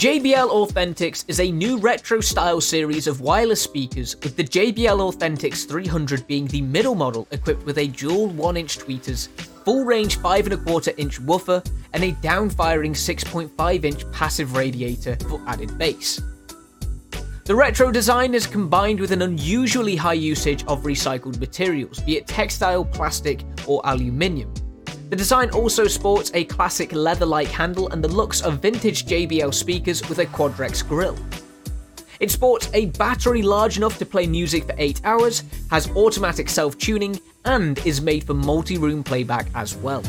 JBL Authentics is a new retro style series of wireless speakers, with the JBL Authentics 300 being the middle model equipped with a dual 1 inch tweeters, full range 5.25 inch woofer, and a down-firing 6.5 inch passive radiator for added bass. The retro design is combined with an unusually high usage of recycled materials, be it textile, plastic, or aluminium. The design also sports a classic leather-like handle and the looks of vintage JBL speakers with a Quadrex grille. It sports a battery large enough to play music for 8 hours, has automatic self-tuning, and is made for multi-room playback as well.